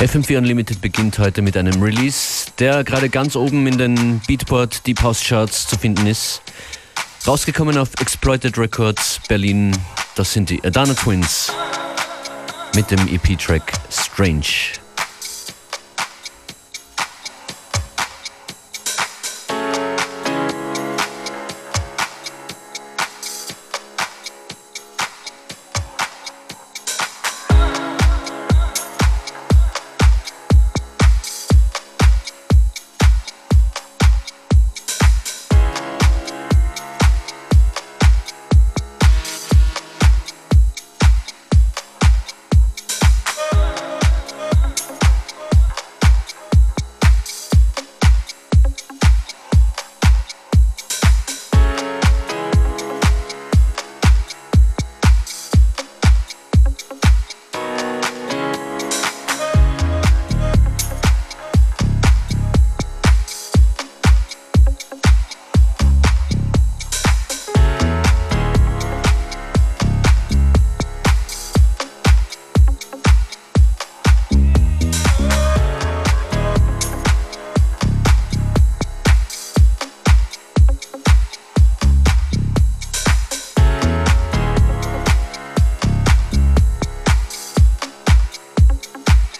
FM4 Unlimited beginnt heute mit einem Release, der gerade ganz oben in den Beatport Deep House Charts zu finden ist. Rausgekommen auf Exploited Records Berlin, das sind die Adana Twins mit dem EP-Track Strange.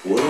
Whoa.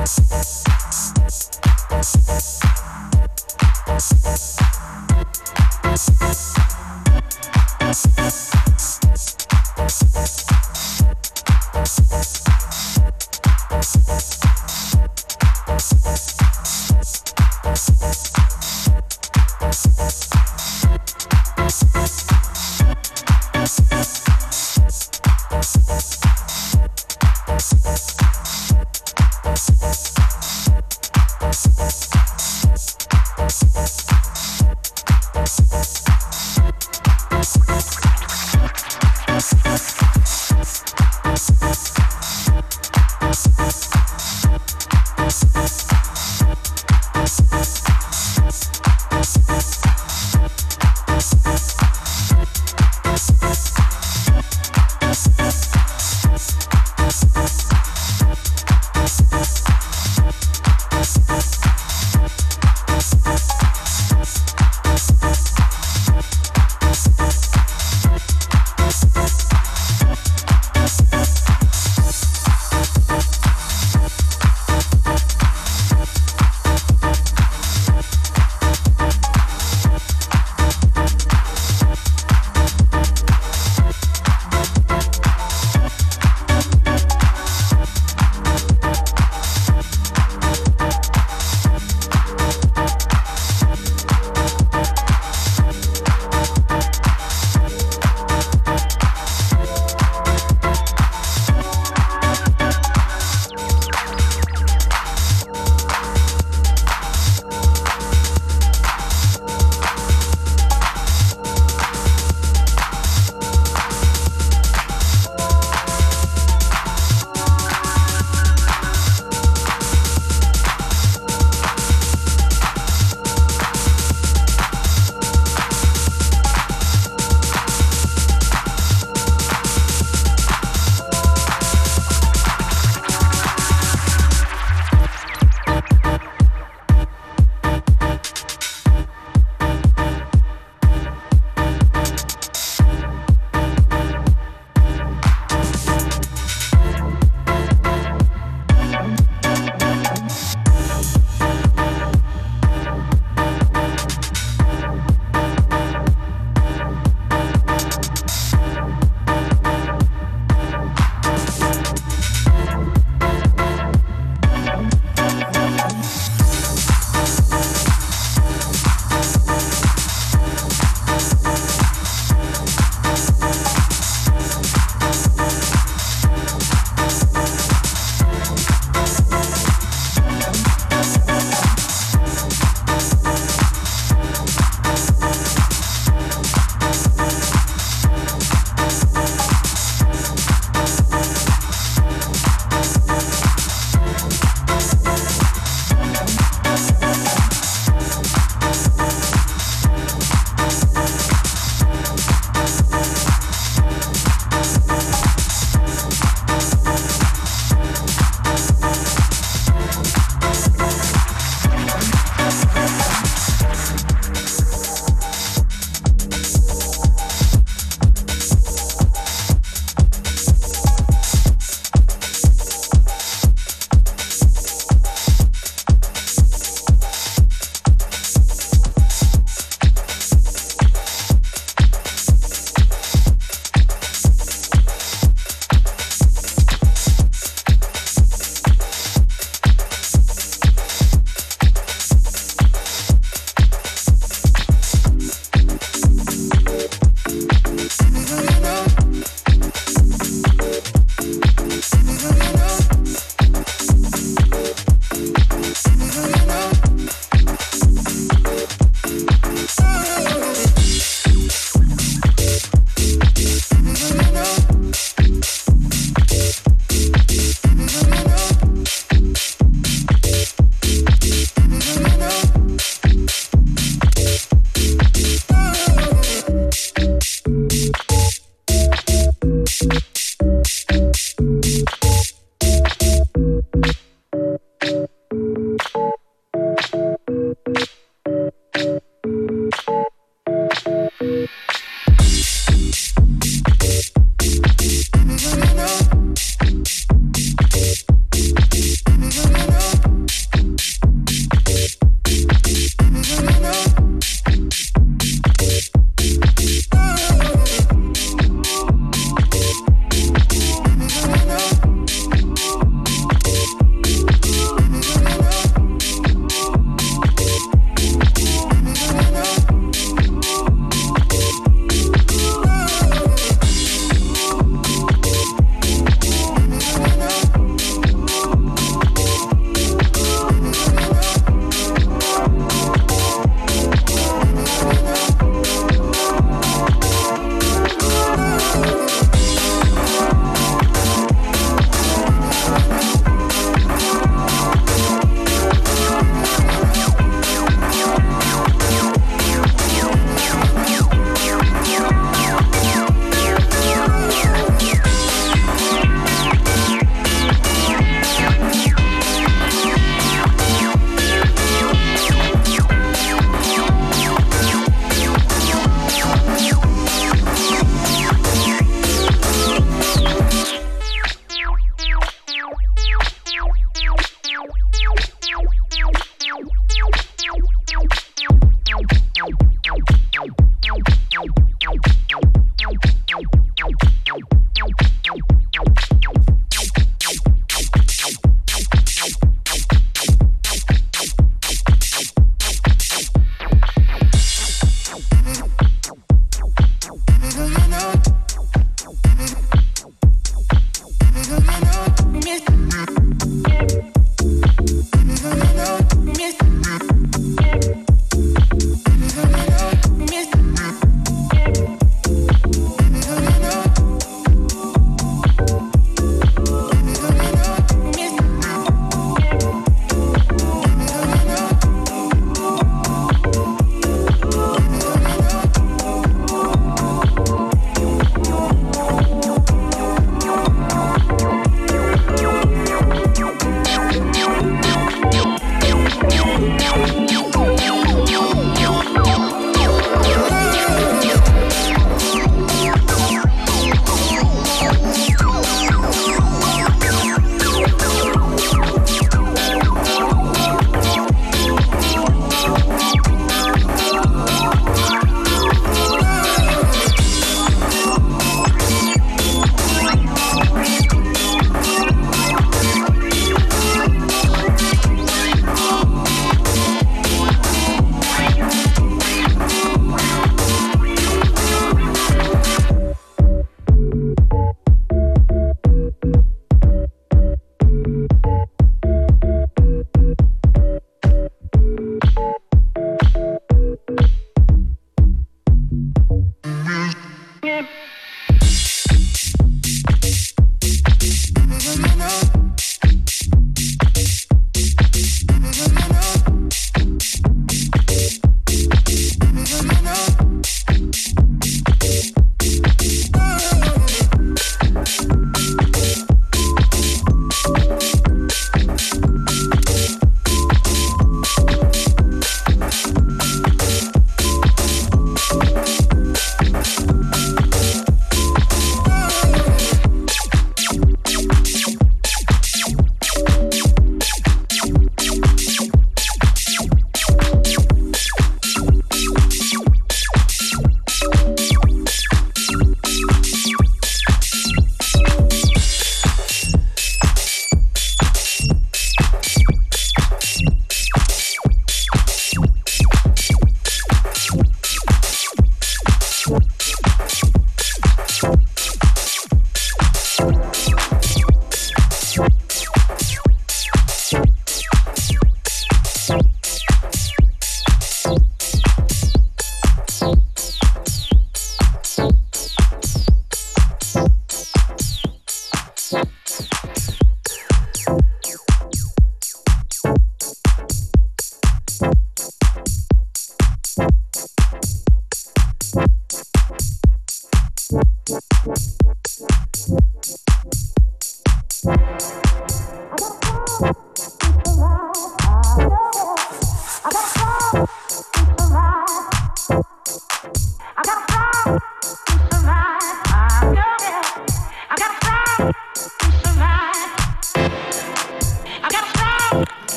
Thank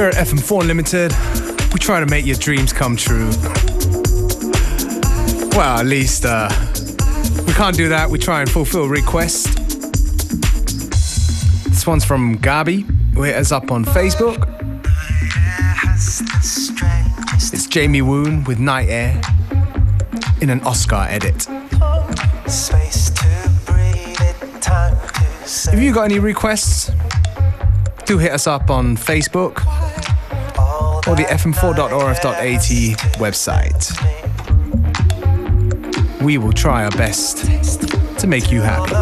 Here at FM4 Unlimited, we try to make your dreams come true. Well, at least uh, we can't do that. We try and fulfill requests. This one's from Gabi, who hit us up on Facebook. It's Jamie Woon with Night Air in an Oscar edit. Have you got any requests, do hit us up on Facebook or the fm4.orf.at website. We will try our best to make you happy.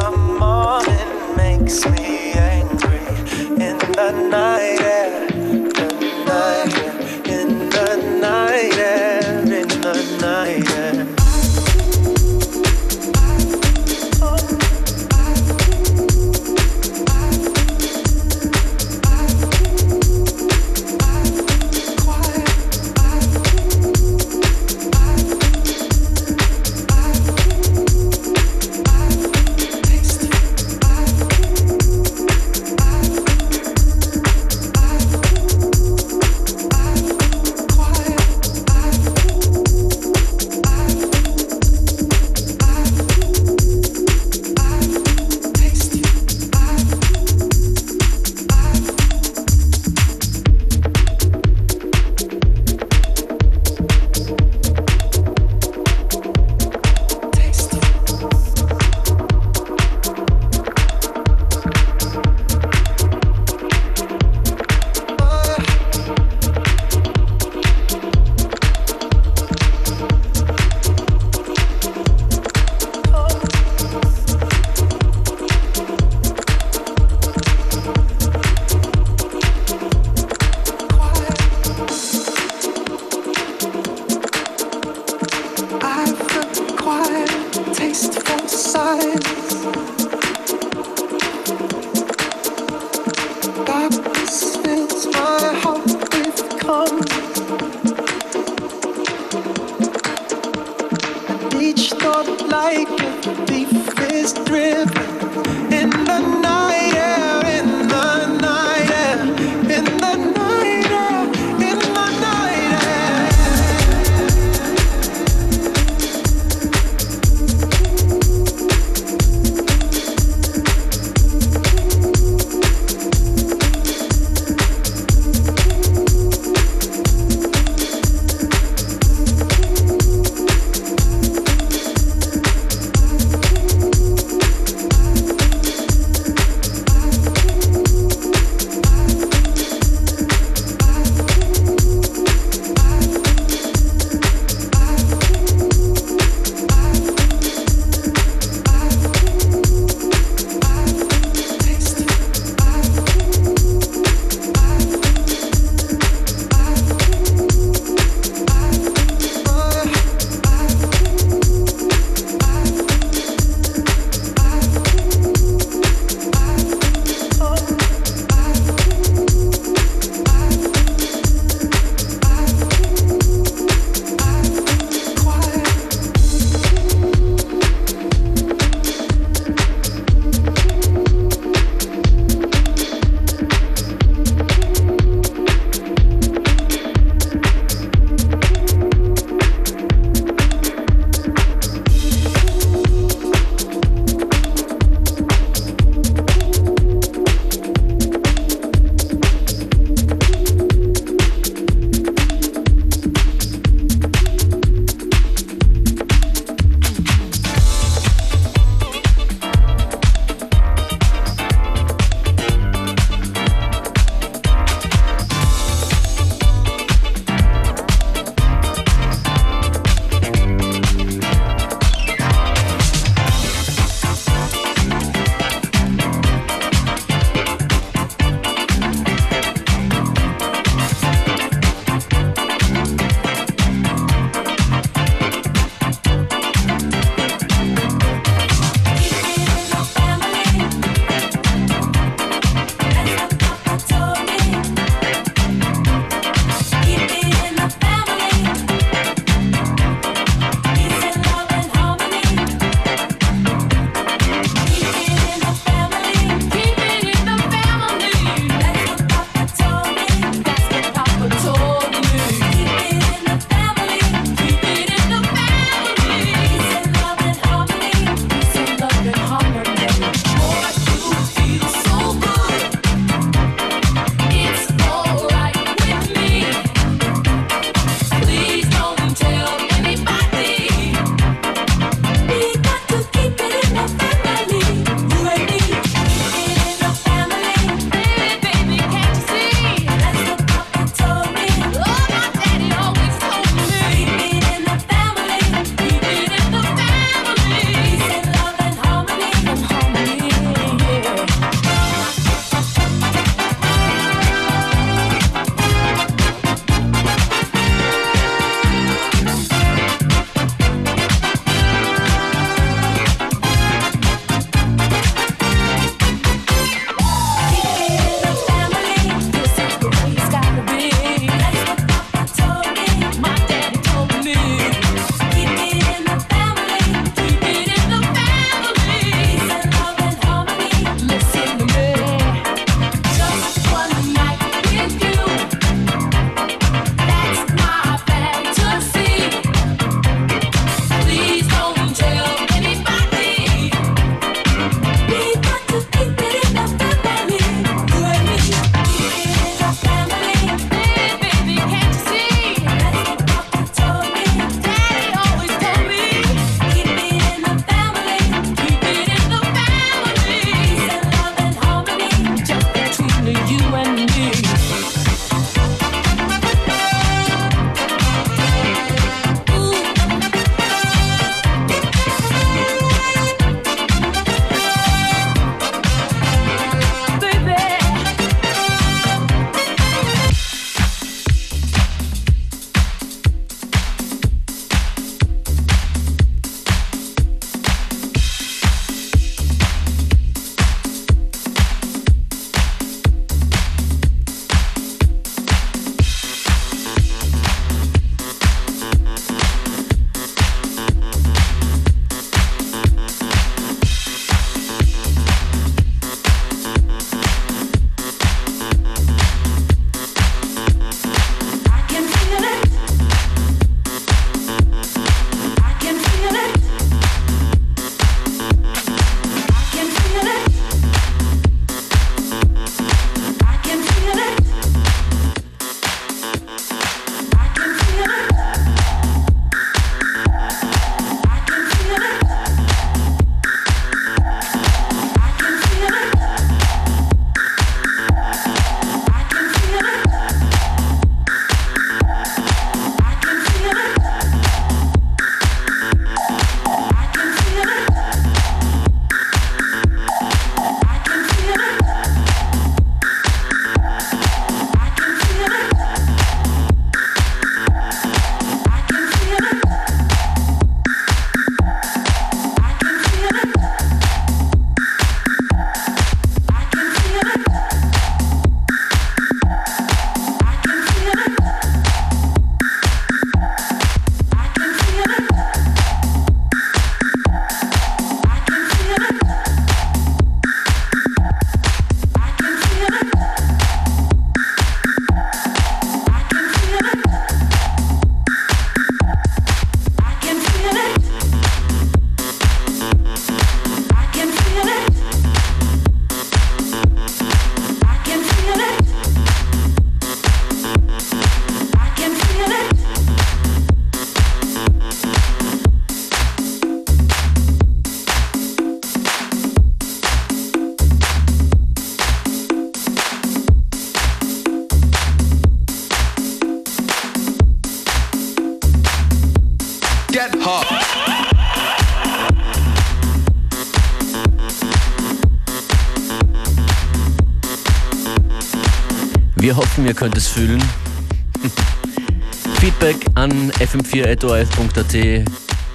Hoffen, ihr könnt es fühlen. Feedback an fm4.orf.at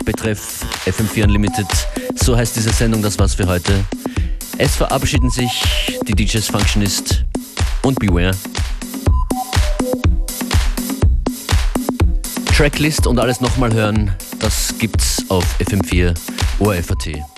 betreff FM4 Unlimited. So heißt diese Sendung, das war's für heute. Es verabschieden sich die DJs Functionist und Beware. Tracklist und alles nochmal hören, das gibt's auf FM4 ORFAT.